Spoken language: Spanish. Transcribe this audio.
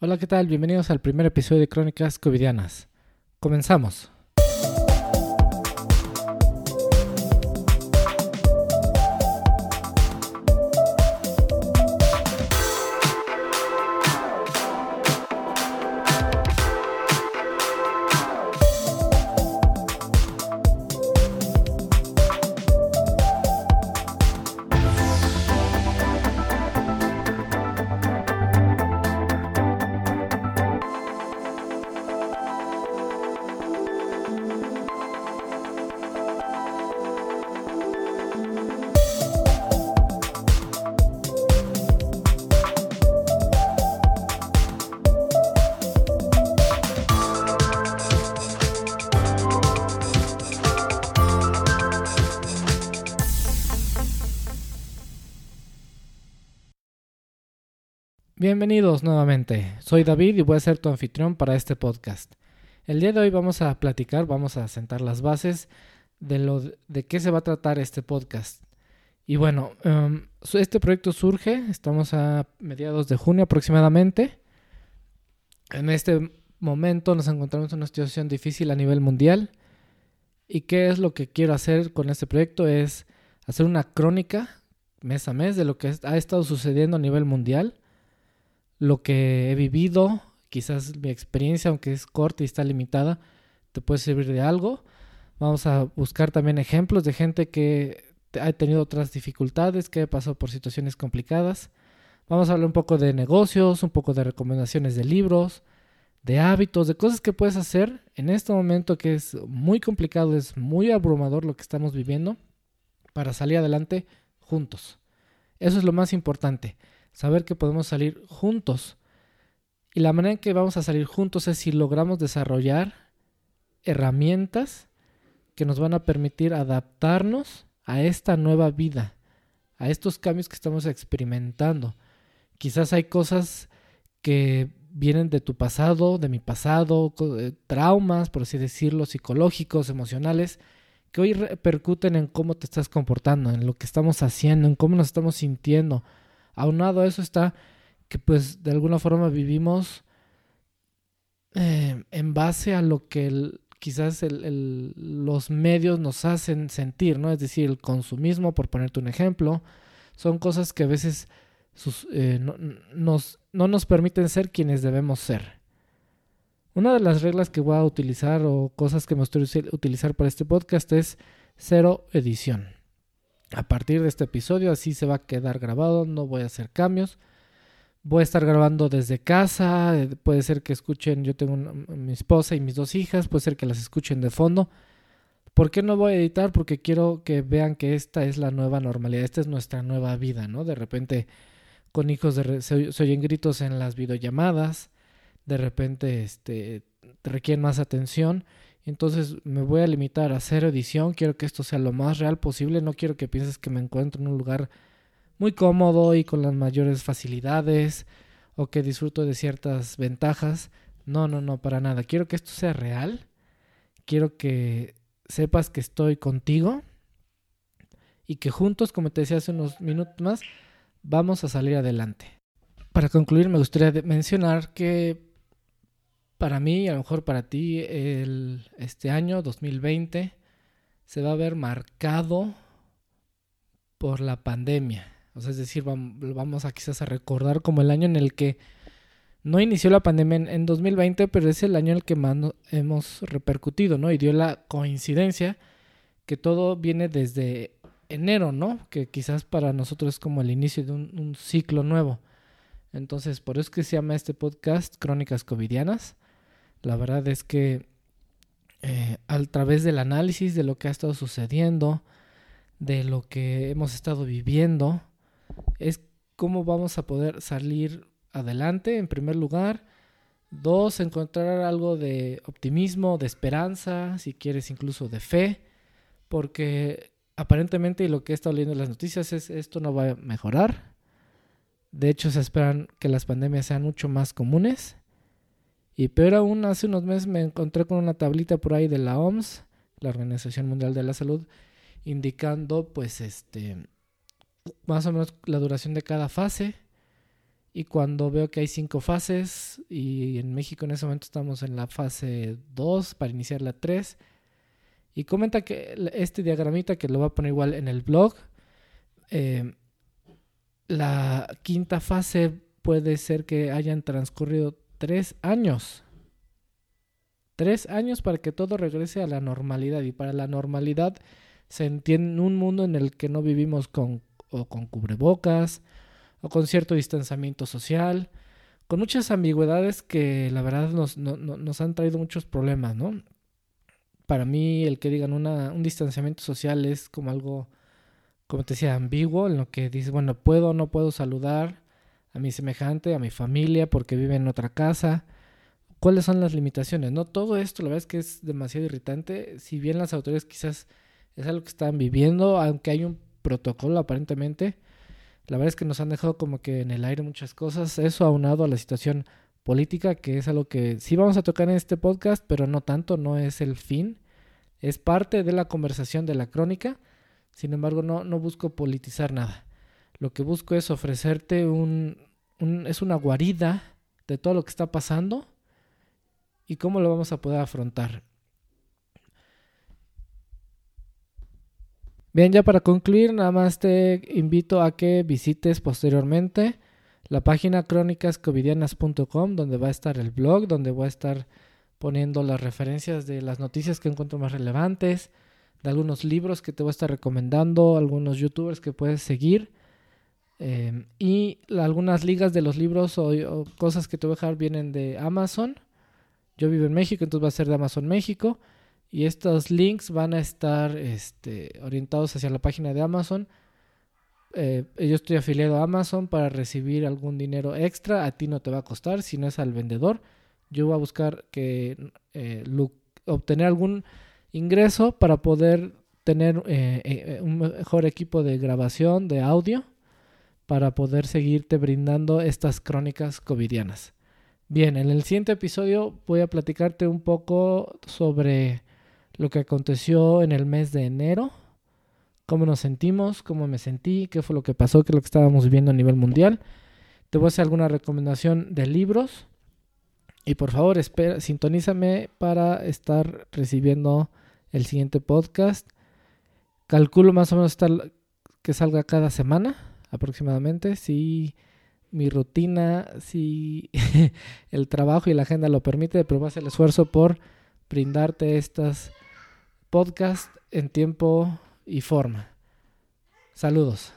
Hola, ¿qué tal? Bienvenidos al primer episodio de Crónicas Covidianas. Comenzamos. Bienvenidos nuevamente. Soy David y voy a ser tu anfitrión para este podcast. El día de hoy vamos a platicar, vamos a sentar las bases de lo de qué se va a tratar este podcast. Y bueno, em, este proyecto surge, estamos a mediados de junio aproximadamente. En este momento nos encontramos en una situación difícil a nivel mundial. ¿Y qué es lo que quiero hacer con este proyecto? Es hacer una crónica mes a mes de lo que ha estado sucediendo a nivel mundial lo que he vivido, quizás mi experiencia, aunque es corta y está limitada, te puede servir de algo. Vamos a buscar también ejemplos de gente que ha tenido otras dificultades, que ha pasado por situaciones complicadas. Vamos a hablar un poco de negocios, un poco de recomendaciones de libros, de hábitos, de cosas que puedes hacer en este momento que es muy complicado, es muy abrumador lo que estamos viviendo, para salir adelante juntos. Eso es lo más importante saber que podemos salir juntos. Y la manera en que vamos a salir juntos es si logramos desarrollar herramientas que nos van a permitir adaptarnos a esta nueva vida, a estos cambios que estamos experimentando. Quizás hay cosas que vienen de tu pasado, de mi pasado, eh, traumas, por así decirlo, psicológicos, emocionales, que hoy repercuten en cómo te estás comportando, en lo que estamos haciendo, en cómo nos estamos sintiendo, Aunado a eso está que pues de alguna forma vivimos eh, en base a lo que quizás los medios nos hacen sentir, ¿no? Es decir, el consumismo, por ponerte un ejemplo, son cosas que a veces eh, no, nos, no nos permiten ser quienes debemos ser. Una de las reglas que voy a utilizar o cosas que me estoy utilizar para este podcast es cero edición a partir de este episodio así se va a quedar grabado, no voy a hacer cambios. Voy a estar grabando desde casa, eh, puede ser que escuchen, yo tengo mi esposa y mis dos hijas, puede ser que las escuchen de fondo. ¿Por qué no voy a editar? Porque quiero que vean que esta es la nueva normalidad, esta es nuestra nueva vida, ¿no? De repente con hijos de se, oyen gritos en las videollamadas, de repente este, requieren más atención entonces me voy a limitar a hacer edición. Quiero que esto sea lo más real posible. No quiero que pienses que me encuentro en un lugar muy cómodo y con las mayores facilidades o que disfruto de ciertas ventajas. No, no, no, para nada. Quiero que esto sea real. Quiero que sepas que estoy contigo y que juntos, como te decía hace unos minutos más, vamos a salir adelante. Para concluir, me gustaría mencionar que para mí y a lo mejor para ti el, este año 2020 se va a ver marcado por la pandemia. O sea, es decir, vamos a quizás a recordar como el año en el que no inició la pandemia en, 2020, pero es el año en el que más hemos repercutido, ¿no? Y dio la coincidencia que todo viene desde enero, ¿no? Que quizás para nosotros es como el inicio de un, un ciclo nuevo. Entonces, por eso es que se llama este podcast Crónicas Covidianas. La verdad es que eh, a través del análisis de lo que ha estado sucediendo, de lo que hemos estado viviendo, es cómo vamos a poder salir adelante, en primer lugar. Dos, encontrar algo de optimismo, de esperanza, si quieres incluso de fe, porque aparentemente lo que he estado leyendo en las noticias es esto no va a mejorar. De hecho, se esperan que las pandemias sean mucho más comunes y peor aún, hace unos meses me encontré con una tablita por ahí de la OMS, la Organización Mundial de la Salud, indicando pues este más o menos la duración de cada fase. Y cuando veo que hay cinco fases, y en México en ese momento estamos en la fase 2 para iniciar la 3, y comenta que este diagramita que lo va a poner igual en el blog, eh, la quinta fase puede ser que hayan transcurrido tres años. Tres años para que todo regrese a la normalidad. Y para la normalidad se entiende un mundo en el que no vivimos con, o con cubrebocas o con cierto distanciamiento social, con muchas ambigüedades que la verdad nos, nos han traído muchos problemas, ¿no? Para mí el que digan una, un distanciamiento social es como algo, como te decía, ambiguo, en lo que dices, bueno, puedo o no puedo saludar a mi semejante, a mi familia, porque vive en otra casa. ¿Cuáles son las limitaciones? No, todo esto la verdad es que es demasiado irritante. Si bien las autoridades quizás es algo que están viviendo, aunque hay un protocolo aparentemente, la verdad es que nos han dejado como que en el aire muchas cosas. Eso aunado a la situación política, que es algo que sí vamos a tocar en este podcast, pero no tanto, no es el fin. Es parte de la conversación de la crónica. Sin embargo, no, no busco politizar nada. Lo que busco es ofrecerte un, es una guarida de todo lo que está pasando y cómo lo vamos a poder afrontar. Bien, ya para concluir, nada más te invito a que visites posteriormente la página crónicascovidianas.com, donde va a estar el blog, donde voy a estar poniendo las referencias de las noticias que encuentro más relevantes, de algunos libros que te voy a estar recomendando, algunos youtubers que puedes seguir Em, y algunas ligas de los libros o, cosas que te voy a dejar vienen de Amazon. Yo vivo en México, entonces va a ser de Amazon México. Y estos links van a estar este, orientados hacia la página de Amazon. Eh, yo estoy afiliado a Amazon para recibir algún dinero extra. A ti no te va a costar, si no es al vendedor. Yo voy a buscar que eh, obtener algún ingreso para poder tener eh, un mejor equipo de grabación de audio para poder seguirte brindando estas crónicas covidianas. Bien, en el siguiente episodio voy a platicarte un poco sobre lo que aconteció en el mes de enero, cómo nos sentimos, cómo me sentí, qué fue lo que pasó, qué es lo que estábamos viviendo a nivel mundial. Te voy a hacer alguna recomendación de libros y por favor espera, sintonízame para estar recibiendo el siguiente podcast. Calculo más o menos que salga cada semana aproximadamente. Si mi rutina, si el trabajo y la agenda lo permite, pero hacer el esfuerzo por brindarte estas podcasts en tiempo y forma. Saludos.